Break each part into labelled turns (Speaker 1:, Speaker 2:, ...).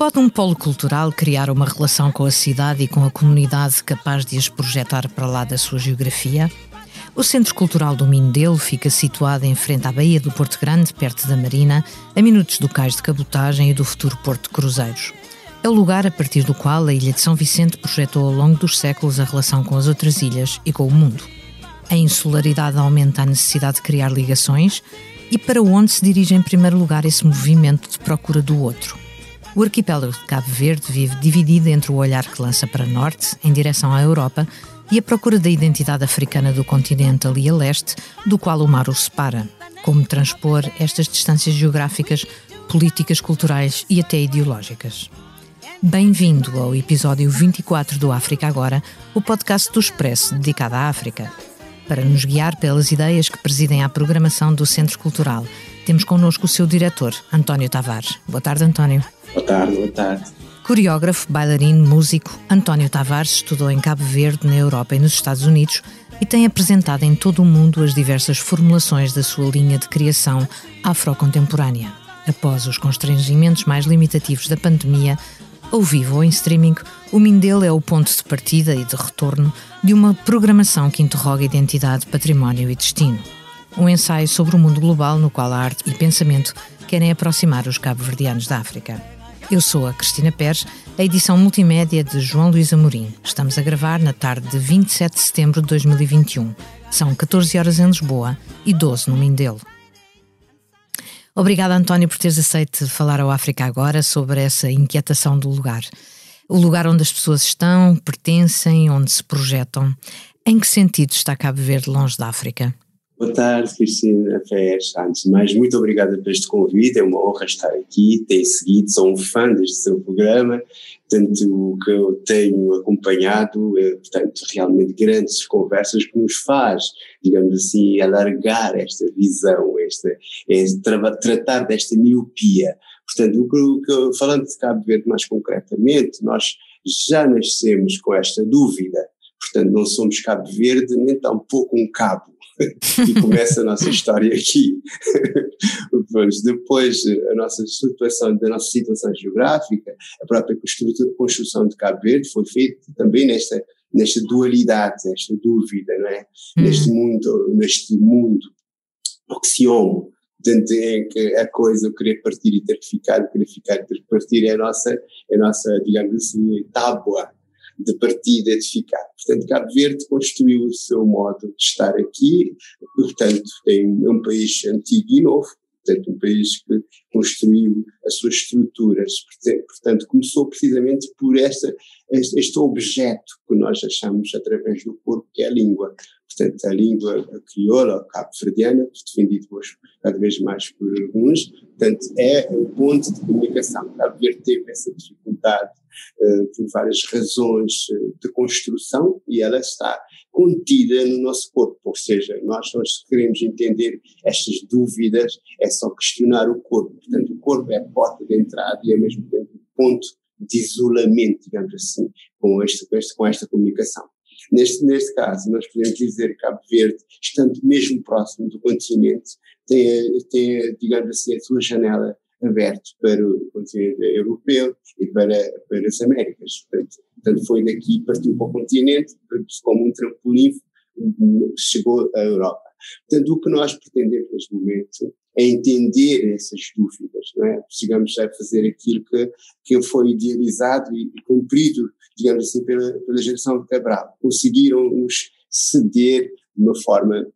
Speaker 1: Pode um polo cultural criar uma relação com a cidade e com a comunidade capaz de as projetar para lá da sua geografia? O Centro Cultural do Mindelo fica situado em frente à Baía do Porto Grande, perto da Marina, a minutos do cais de cabotagem e do futuro Porto de Cruzeiros. É o lugar a partir do qual a Ilha de São Vicente projetou ao longo dos séculos a relação com as outras ilhas e com o mundo. A insularidade aumenta a necessidade de criar ligações e para onde se dirige em primeiro lugar esse movimento de procura do outro. O arquipélago de Cabo Verde vive dividido entre o olhar que lança para norte, em direção à Europa, e a procura da identidade africana do continente ali a leste, do qual o mar o separa. Como transpor estas distâncias geográficas, políticas, culturais e até ideológicas. Bem-vindo ao episódio 24 do África Agora, o podcast do Expresso dedicado à África. Para nos guiar pelas ideias que presidem à programação do Centro Cultural, temos connosco o seu diretor, António Tavares. Boa tarde, António.
Speaker 2: Boa tarde, boa tarde.
Speaker 1: Coreógrafo, bailarino, músico, António Tavares estudou em Cabo Verde, na Europa e nos Estados Unidos e tem apresentado em todo o mundo as diversas formulações da sua linha de criação afrocontemporânea. Após os constrangimentos mais limitativos da pandemia, ao vivo ou em streaming, o Mindelo é o ponto de partida e de retorno de uma programação que interroga identidade, património e destino. Um ensaio sobre o mundo global no qual a arte e pensamento querem aproximar os cabo-verdianos da África. Eu sou a Cristina Pérez, a edição multimédia de João Luís Amorim. Estamos a gravar na tarde de 27 de setembro de 2021. São 14 horas em Lisboa e 12 no Mindelo. Obrigada, António, por teres aceito falar ao África agora sobre essa inquietação do lugar. O lugar onde as pessoas estão, pertencem, onde se projetam. Em que sentido está Cabo Verde longe da África?
Speaker 2: Boa tarde, Cristina Ferres. Antes de mais, muito obrigada por este convite. É uma honra estar aqui. Tenho seguido, sou um fã deste seu programa, tanto que eu tenho acompanhado, é, portanto, realmente grandes conversas que nos faz, digamos assim, alargar esta visão, esta, é, tra tratar desta miopia. Portanto, o que, falando de Cabo Verde mais concretamente, nós já nascemos com esta dúvida. Portanto, não somos Cabo Verde, nem tampouco um cabo e começa a nossa história aqui. Depois, depois, a nossa situação, da nossa situação geográfica, a própria construção de Cabo Verde foi feita também nesta, nesta dualidade, nesta dúvida, não é? Hum. Neste mundo, neste mundo oxiomo, portanto, em que a coisa, o querer partir e ter que ficar, o querer ficar e ter que partir é a nossa, é a nossa digamos assim, tábua de partida de ficar. Portanto, Cabo Verde construiu o seu modo de estar aqui, portanto, tem, um país antigo e novo, portanto, um país que construiu as suas estruturas, portanto, começou precisamente por esta, este objeto que nós achamos através do corpo, que é a língua. Portanto, a língua crioula, cabo-verdiana, defendido hoje cada vez mais por alguns, portanto, é um ponto de comunicação. Cabo Verde teve essa dificuldade uh, por várias razões uh, de construção e ela está contida no nosso corpo, ou seja, nós, nós queremos entender estas dúvidas, é só questionar o corpo. Portanto, o corpo é a porta de entrada e é mesmo tempo ponto de isolamento, digamos assim, com, este, com esta comunicação. Neste, neste caso, nós podemos dizer que Cabo Verde, estando mesmo próximo do continente, tem, tem digamos assim, a sua janela aberta para o continente europeu e para, para as Américas. Portanto, portanto, foi daqui, partiu para o continente, como um trampolim, chegou à Europa. Portanto, o que nós pretendemos neste momento é entender essas dúvidas, não é? Chegamos a fazer aquilo que, que foi idealizado e, cumprido, digamos assim, pela, pela geração de Cabral. Conseguiram-nos ceder de uma forma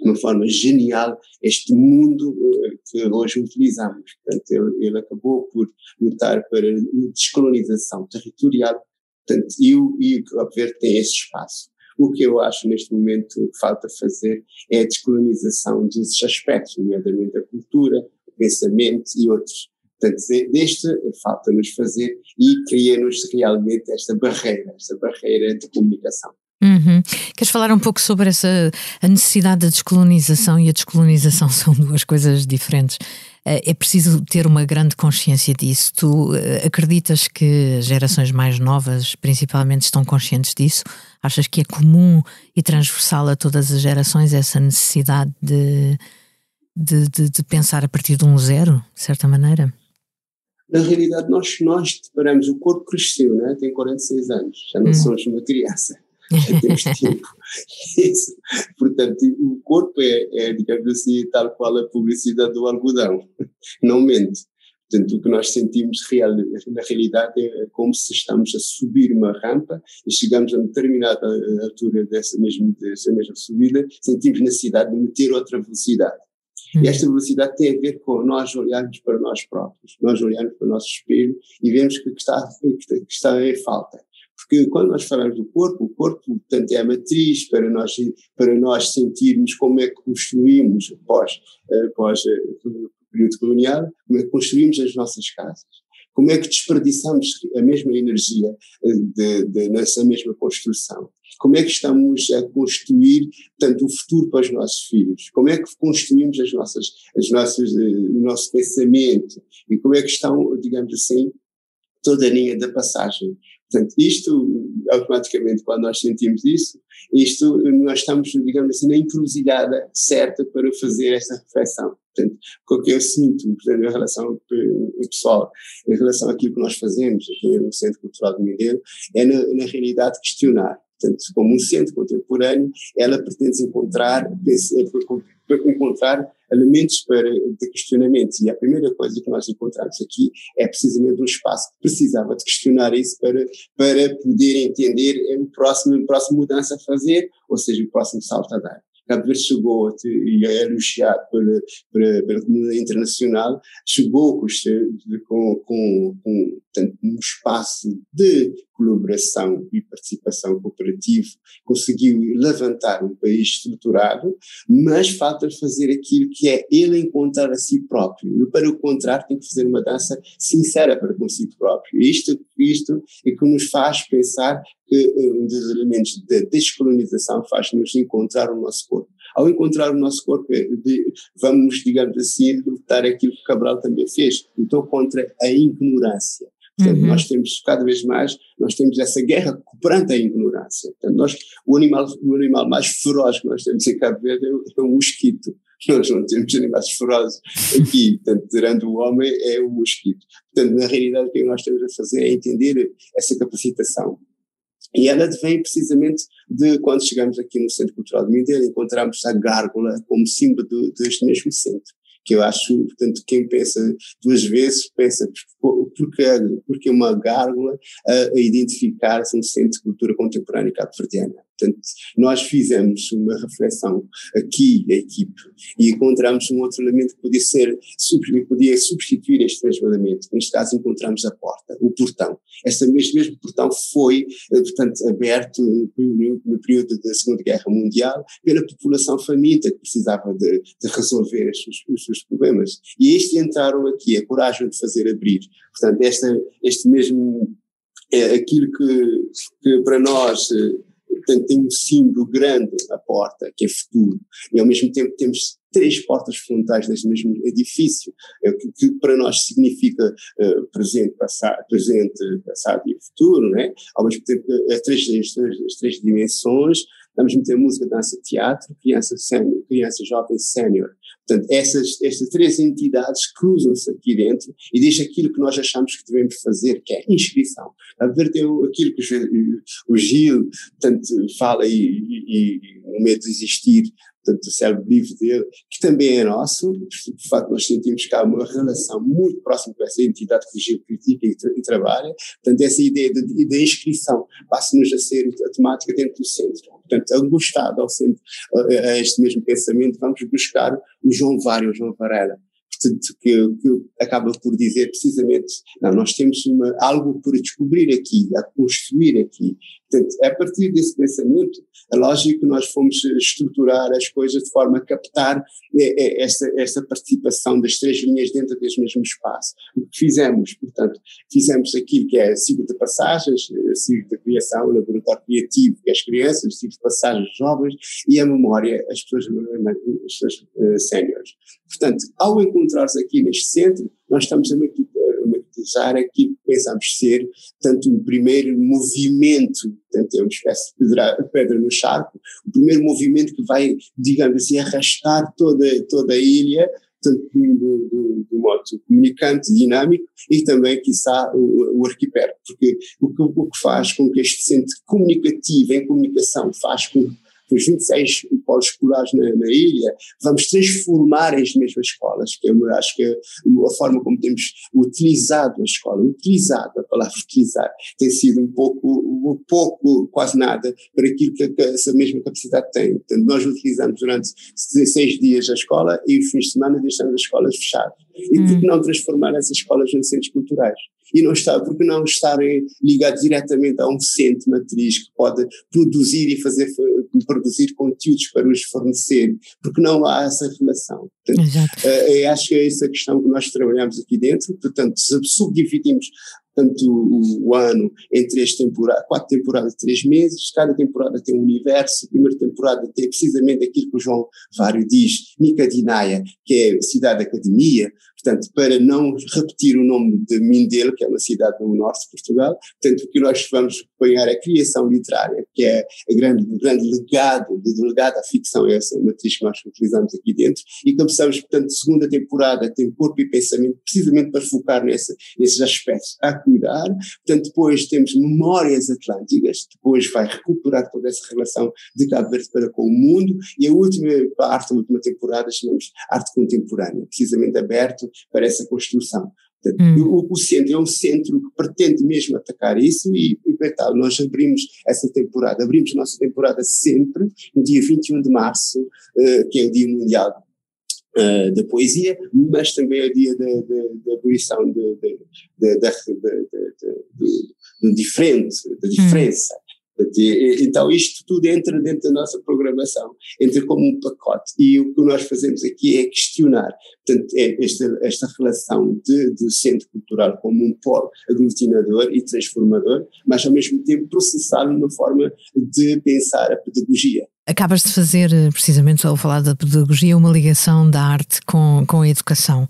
Speaker 2: de uma forma genial este mundo eh, que hoje utilizamos. Portanto, ele, ele acabou por lutar para a descolonização territorial, portanto, e o, e o Cabo Verde tem esse espaço. O que eu acho neste momento que falta fazer é a descolonização desses aspectos, nomeadamente a cultura, o pensamento e outros. Portanto, deste falta-nos fazer e cria-nos realmente esta barreira, esta barreira de comunicação.
Speaker 1: Uhum. Queres falar um pouco sobre essa a necessidade da descolonização e a descolonização são duas coisas diferentes. Eh, é preciso ter uma grande consciência disso. Tu eh, acreditas que as gerações mais novas, principalmente, estão conscientes disso? Achas que é comum e transversal a todas as gerações essa necessidade de, de, de, de pensar a partir de um zero, de certa maneira?
Speaker 2: na realidade nós, nós deparamos, o corpo cresceu, né? tem 46 anos, já não hum. somos uma criança, temos tempo. Isso. Portanto, o corpo é, é, digamos assim, tal qual a publicidade do algodão, não mente. Portanto, o que nós sentimos real, na realidade é como se estamos a subir uma rampa e chegamos a determinada altura dessa mesma, dessa mesma subida, sentimos necessidade de meter outra velocidade. E hum. esta velocidade tem a ver com nós olharmos para nós próprios, nós olharmos para o nosso espelho e vemos que está, que está em falta. Porque quando nós falamos do corpo, o corpo, portanto, é a matriz para nós, para nós sentirmos como é que construímos após, após eh, período colonial, como é que construímos as nossas casas, como é que desperdiçamos a mesma energia eh, de, de, nessa mesma construção, como é que estamos a construir tanto o futuro para os nossos filhos, como é que construímos as nossas, as nossas, eh, o nosso pensamento e como é que estão, digamos assim, toda a linha da passagem. Portanto, isto, automaticamente, quando nós sentimos isso, isto, nós estamos, digamos assim, na encruzilhada certa para fazer esta reflexão. Portanto, o que eu sinto, portanto, em relação pessoal, em relação àquilo que nós fazemos aqui no Centro Cultural do Mindelo, é na, na realidade questionar. Portanto, como um centro contemporâneo, ela pretende encontrar, encontrar elementos para, de questionamento. E a primeira coisa que nós encontramos aqui é precisamente um espaço que precisava de questionar isso para, para poder entender próximo, a próxima mudança a fazer, ou seja, o próximo salto a dar. Cabo Verde chegou e é elogiado pela, pela, pela comunidade internacional, chegou com, com, com, com portanto, um espaço de colaboração e participação cooperativa, conseguiu levantar um país estruturado, mas falta fazer aquilo que é ele encontrar a si próprio. Para o contrário, tem que fazer uma dança sincera para consigo próprio. Isto, isto é que nos faz pensar que eh, um dos elementos da descolonização faz-nos encontrar o nosso corpo. Ao encontrar o nosso corpo, é vamos, digamos assim, lutar aquilo que Cabral também fez, lutou contra a ignorância. Portanto, uhum. nós temos cada vez mais, nós temos essa guerra perante a ignorância. Portanto, nós, o animal, o animal mais feroz que nós temos em Cabo Verde é o, é mosquito. Nós não temos animais ferozes aqui, portanto, tirando o homem, é o mosquito. Portanto, na realidade, o que nós temos a fazer é entender essa capacitação. E ela vem precisamente de quando chegamos aqui no Centro Cultural de Mindelo, encontramos a gárgula como símbolo deste mesmo centro que eu acho, portanto, quem pensa duas vezes pensa porque, porque uma gárgula a, a identificar-se um centro de cultura contemporânea cabo-verdiana. Portanto, nós fizemos uma reflexão aqui, a equipe, e encontramos um outro elemento que podia ser, podia substituir este mesmo elemento. Neste caso, encontramos a porta, o portão. Este mesmo, mesmo portão foi, eh, portanto, aberto no, no, período da Segunda Guerra Mundial pela população faminta que precisava de, de resolver os, os, problemas. E estes entraram aqui, a coragem de fazer abrir. Portanto, esta, este mesmo, é aquilo que, que para nós eh, portanto tem um símbolo grande à porta, que é futuro, e ao mesmo tempo temos três portas frontais deste mesmo edifício, é que, que para nós significa uh, presente, passado, presente, passado e futuro, né? ao mesmo tempo as três, as três, as três dimensões, vamos meter música, dança, teatro, criança, sênior, criança jovem, sénior. Portanto, essas, estas três entidades cruzam-se aqui dentro e diz aquilo que nós achamos que devemos fazer, que é inscrição. A ver, tem aquilo que o Gil portanto, fala e, e, e o medo de existir, portanto, o cérebro livre dele, que também é nosso, de facto nós sentimos que há uma relação muito próxima com essa entidade que o Gil critica e, tra e trabalha, portanto, essa ideia da inscrição passa-nos a ser a temática dentro do centro. Portanto, angustado ao centro, a, este mesmo pensamento, vamos buscar o João Vário, o João Varela, que, que acaba por dizer precisamente, não, nós temos uma, algo por descobrir aqui, a construir aqui. Portanto, é a partir desse pensamento, a lógica que nós fomos estruturar as coisas de forma a captar é, é esta, esta participação das três linhas dentro desse mesmo espaço. O que fizemos, portanto, fizemos aquilo que é ciclo de passagens, a ciclo de criação, laboratório criativo, que é as crianças, ciclo de passagens jovens e a memória, as pessoas, as pessoas uh, séniores. Portanto, ao encontrar-se aqui neste centro, nós estamos a maquetizar aquilo que pensamos ser, tanto um primeiro movimento, portanto é uma espécie de pedra, pedra no charco, o primeiro movimento que vai, digamos assim, arrastar toda, toda a ilha portanto, do, do, modo comunicante, dinâmico e também, quiçá, o, o arquipélago, porque o que, o que faz com que este centro comunicativo em comunicação faz com os 26 polos escolares na, na, ilha, vamos transformar as mesmas escolas, que eu acho que é a forma como temos utilizado a escola, utilizado, a palavra utilizar, tem sido um pouco, um pouco, quase nada, para aquilo que, essa mesma capacidade tem. Portanto, nós utilizamos durante seis dias a escola e os fins de semana deixamos as escolas fechadas. E hum. por que não transformar essas escolas em centros culturais? E não está, porque não estarem ligados diretamente a um centro matriz que pode produzir e fazer produzir conteúdos para os fornecer, porque não há essa relação. Portanto, Exato. Uh, acho que é essa questão que nós trabalhamos aqui dentro, portanto, subdividimos tanto o, o, ano em três temporadas, quatro temporadas três meses, cada temporada tem um universo, a primeira temporada tem precisamente aquilo que o João Vário diz, Nicadinaia, que é cidade academia, portanto, para não repetir o nome de Mindelo, que é uma cidade no norte de Portugal, portanto, o que nós vamos apanhar é a criação literária, que é a grande, o grande legado, do legado à ficção, é essa matriz que nós utilizamos aqui dentro, e começamos, portanto, segunda temporada tem corpo e pensamento, precisamente para focar nesse, nesses aspectos, cuidar, portanto, depois temos memórias atlânticas, depois vai recuperar toda essa relação de Cabo Verde para com o mundo, e a última parte, a última temporada, chamamos arte contemporânea, precisamente aberto para essa construção. Hum. O, o, centro é um centro que pretende mesmo atacar isso e, e tal, nós abrimos essa temporada, abrimos a nossa temporada sempre no dia 21 de março, uh, que é o Dia Mundial uh, da Poesia, mas também é o dia da, da, abolição do diferente, da diferença. Hum. Então, isto tudo entra dentro da nossa programação, entra como um pacote. E o que nós fazemos aqui é questionar portanto, é esta, esta relação de, de centro cultural como um polo aglutinador e transformador, mas ao mesmo tempo processar uma forma de pensar a pedagogia.
Speaker 1: Acabas de fazer, eh, precisamente ao falar da pedagogia, uma ligação da arte com, com a educação.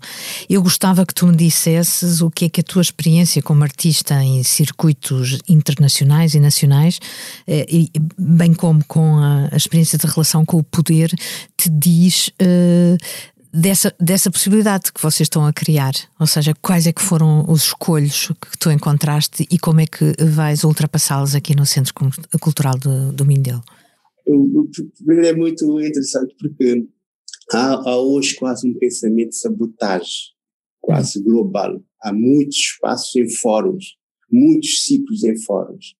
Speaker 1: Eu gostava que tu me dissesses o que é que a tua experiência como artista em circuitos internacionais e nacionais, eh, e, bem como com a, a, experiência de relação com o poder, te diz uh, dessa, dessa possibilidade que vocês estão a criar. Ou seja, quais é que foram os escolhos que tu encontraste e como é que vais ultrapassá-los aqui no Centro Cultural do, do Mindelo?
Speaker 2: Primeiro é muito interessante porque há, há, hoje quase um pensamento de sabotagem, quase global. Há muitos espaços em fóruns, muitos ciclos em fóruns.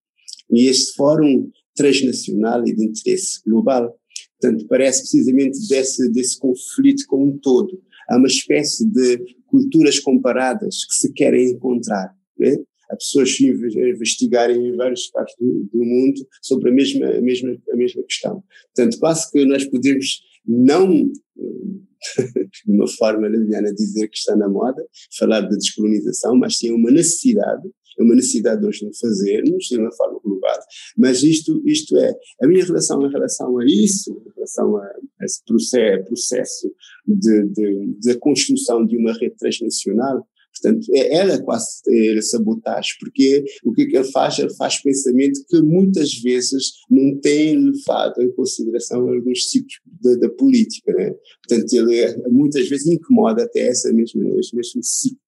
Speaker 2: E este fórum transnacional e de interesse global, portanto, parece precisamente desse, desse conflito como um todo. Há uma espécie de culturas comparadas que se querem encontrar. Né? A pessoas investigarem em várias partes do, do, mundo sobre a mesma, a, mesma, a mesma questão. Portanto, quase que nós podemos não, de uma forma leviana, dizer que está na moda, falar da descolonização, mas sim uma necessidade, é uma necessidade de nós fazermos de uma forma global, mas isto, isto é, a minha relação em relação a isso, em relação a, esse processo, processo de, de, de construção de uma rede transnacional, Portanto, é, ela quase é sabotagem, porque o que, é que ele faz? Ele faz pensamento que muitas vezes não tem levado em consideração alguns ciclos da, da política. Né? Portanto, ele é, muitas vezes incomoda até essa mesma, esse mesmo ciclo.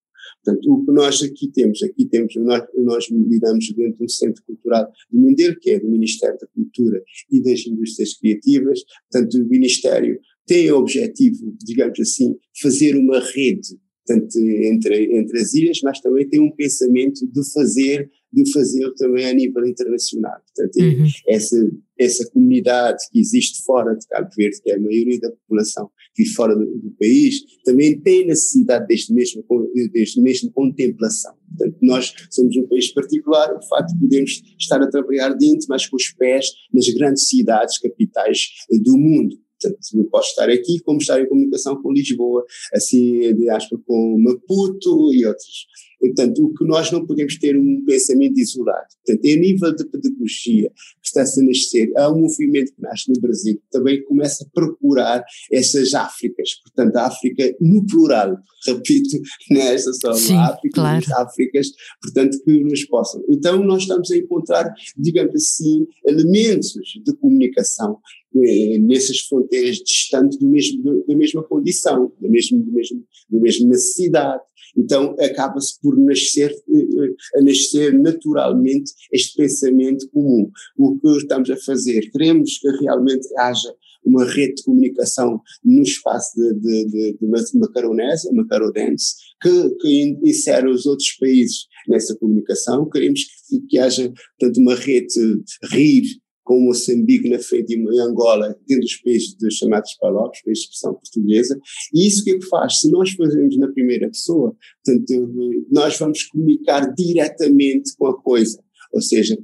Speaker 2: Portanto, o que nós aqui temos, aqui temos, nós, nós lidamos dentro de um centro cultural do Mindelo, que é do Ministério da Cultura e das Indústrias Criativas, portanto, o Ministério tem o objetivo, digamos assim, fazer uma rede portanto, entre, entre as ilhas, mas também tem um pensamento de fazer, de fazer também a nível internacional. Portanto, uhum. essa, essa comunidade que existe fora de Cabo Verde, que é a maioria da população que vive fora do, do, país, também tem necessidade deste mesmo, deste mesmo contemplação. Portanto, nós somos um país particular, o facto de podermos estar a trabalhar dentro, mas com os pés nas grandes cidades, capitais do mundo. Portanto, eu posso estar aqui como estar em comunicação com Lisboa, assim, de aspas, com Maputo e outros. Portanto, o que nós não podemos ter um pensamento isolado. Portanto, é a nível de pedagogia que está-se a nascer, há um movimento que nasce no Brasil que também começa a procurar essas Áfricas, portanto, a África no plural, repito, nesta só Sim, África, claro. Áfricas, portanto, que nos possam. Então, nós estamos a encontrar, digamos assim, elementos de comunicação eh, nessas fronteiras distantes do mesmo, da mesma condição, da mesma, da mesma, da mesma necessidade. Então acaba-se por nascer, eh, a nascer naturalmente este pensamento comum. O que estamos a fazer? Queremos que realmente haja uma rede de comunicação no espaço de, de, de, de Macaronense, que, que insere os outros países nessa comunicação. Queremos que, que haja, portanto, uma rede RIR com Moçambique na frente e Angola, dentro dos países de chamados PALOPs, países de expressão portuguesa, e isso o que é que faz? Se nós fazemos na primeira pessoa, portanto, nós vamos comunicar diretamente com a coisa, ou seja,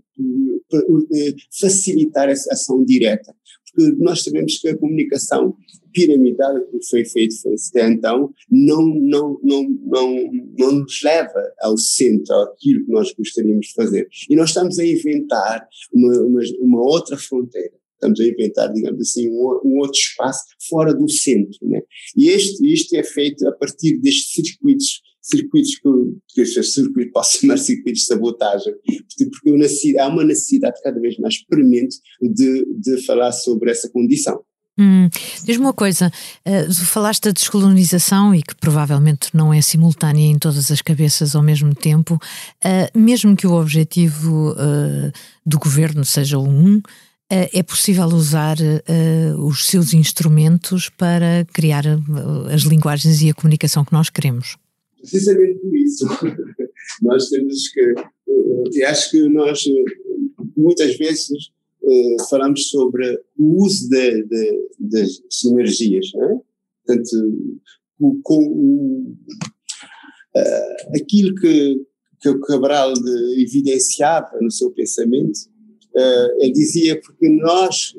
Speaker 2: facilitar essa ação direta, porque nós sabemos que a comunicação piramidal que foi feito foi até então não, não, não, não, não nos leva ao centro, àquilo que nós gostaríamos de fazer. E nós estamos a inventar uma, uma, uma outra fronteira. Estamos a inventar, digamos assim, um, um outro espaço fora do centro. Né? E este, isto é feito a partir destes circuitos circuitos que, que circuito posso chamar circuitos de sabotagem, porque há uma necessidade cada vez mais premente de, de falar sobre essa condição.
Speaker 1: Hum, Diz-me uma coisa, uh, falaste da descolonização e que provavelmente não é simultânea em todas as cabeças ao mesmo tempo, uh, mesmo que o objetivo uh, do governo seja um, é possível usar os seus instrumentos para criar as linguagens e a comunicação que nós queremos.
Speaker 2: Precisamente por isso. nós temos que. Eu acho que nós, muitas vezes, uh, falamos sobre o uso de, de, das sinergias, né? portanto, com, com aquilo que, que o Cabral evidenciava no seu pensamento, ele dizia porque nós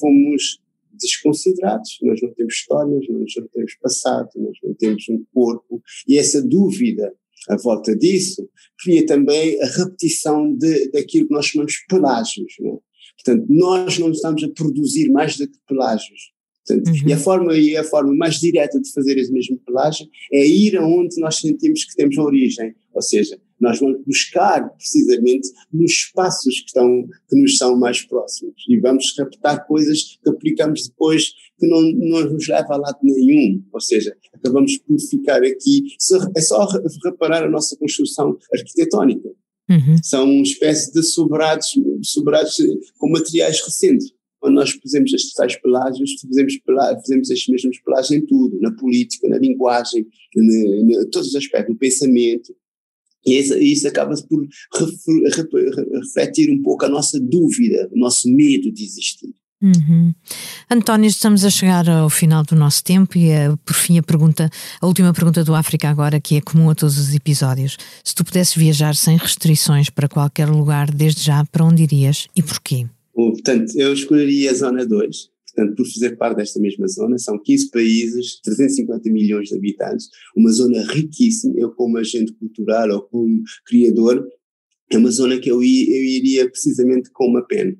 Speaker 2: fomos desconsiderados, nós não temos histórias, nós não temos passado, nós não temos um corpo, e essa dúvida à volta disso cria também a repetição de, daquilo que nós chamamos pelágios, né? Portanto, nós não estamos a produzir mais do que pelágios. Portanto, uhum. e, a forma, e a forma mais direta de fazer esse mesmo pelágio é ir aonde nós sentimos que temos origem, ou seja, nós vamos buscar precisamente nos espaços que, estão, que nos são mais próximos e vamos captar coisas que aplicamos depois que não, não nos leva a lado nenhum, ou seja, acabamos por ficar aqui, é só reparar a nossa construção arquitetónica. Uhum. São uma espécie de sobrados, sobrados com materiais recentes. Quando nós fazemos estes tais pelágios, fazemos, fazemos estes mesmos pelágios em tudo, na política, na linguagem, em todos os aspectos, no pensamento. E isso, isso acaba por refletir um pouco a nossa dúvida, o nosso medo de existir.
Speaker 1: Uhum. António, estamos a chegar ao final do nosso tempo e, é, por fim, a pergunta, a última pergunta do África agora, que é comum a todos os episódios. Se tu pudesses viajar sem restrições para qualquer lugar, desde já, para onde irias e porquê?
Speaker 2: Portanto, eu escolheria a Zona 2, portanto, por fazer parte desta mesma zona, são 15 países, 350 milhões de habitantes, uma zona riquíssima, eu como agente cultural ou como criador, é uma zona que eu, eu iria precisamente com uma pena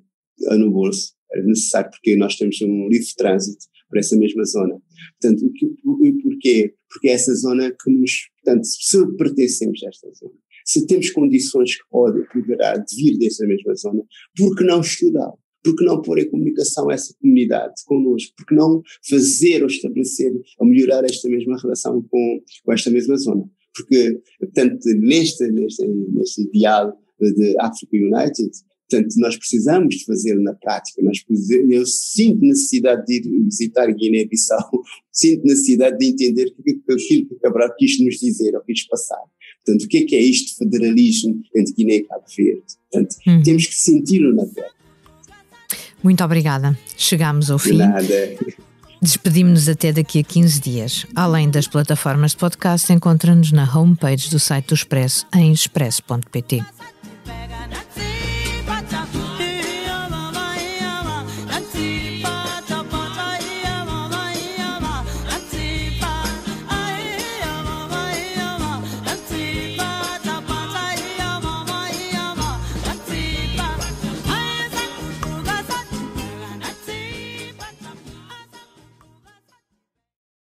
Speaker 2: no bolso, era necessário porque nós temos um livre trânsito para essa mesma zona. Portanto, o porquê? Porque é essa zona que nos, portanto, se pertencemos a esta zona, se temos condições que podem, poderá vir dessa mesma zona, por que não estudar? Por que não pôr em comunicação essa comunidade connosco? Por que não fazer ou estabelecer ou melhorar esta mesma relação com, com esta mesma zona? Porque, portanto, neste, neste, neste ideal de Africa United, Portanto, nós precisamos de fazer na prática. Nós eu sinto necessidade de ir visitar Guiné-Bissau, sinto necessidade de entender aquilo que Cabral quis nos dizer ou quis passar. Portanto, o que é que é isto de federalismo entre Guiné e Cabo Verde? Portanto, hum. temos que senti-lo na pele.
Speaker 1: Muito obrigada. Chegamos ao fim.
Speaker 2: nada.
Speaker 1: Despedimos-nos até daqui a 15 dias. Além das plataformas de podcast, encontra-nos na homepage do site do Expresso em expresso.pt.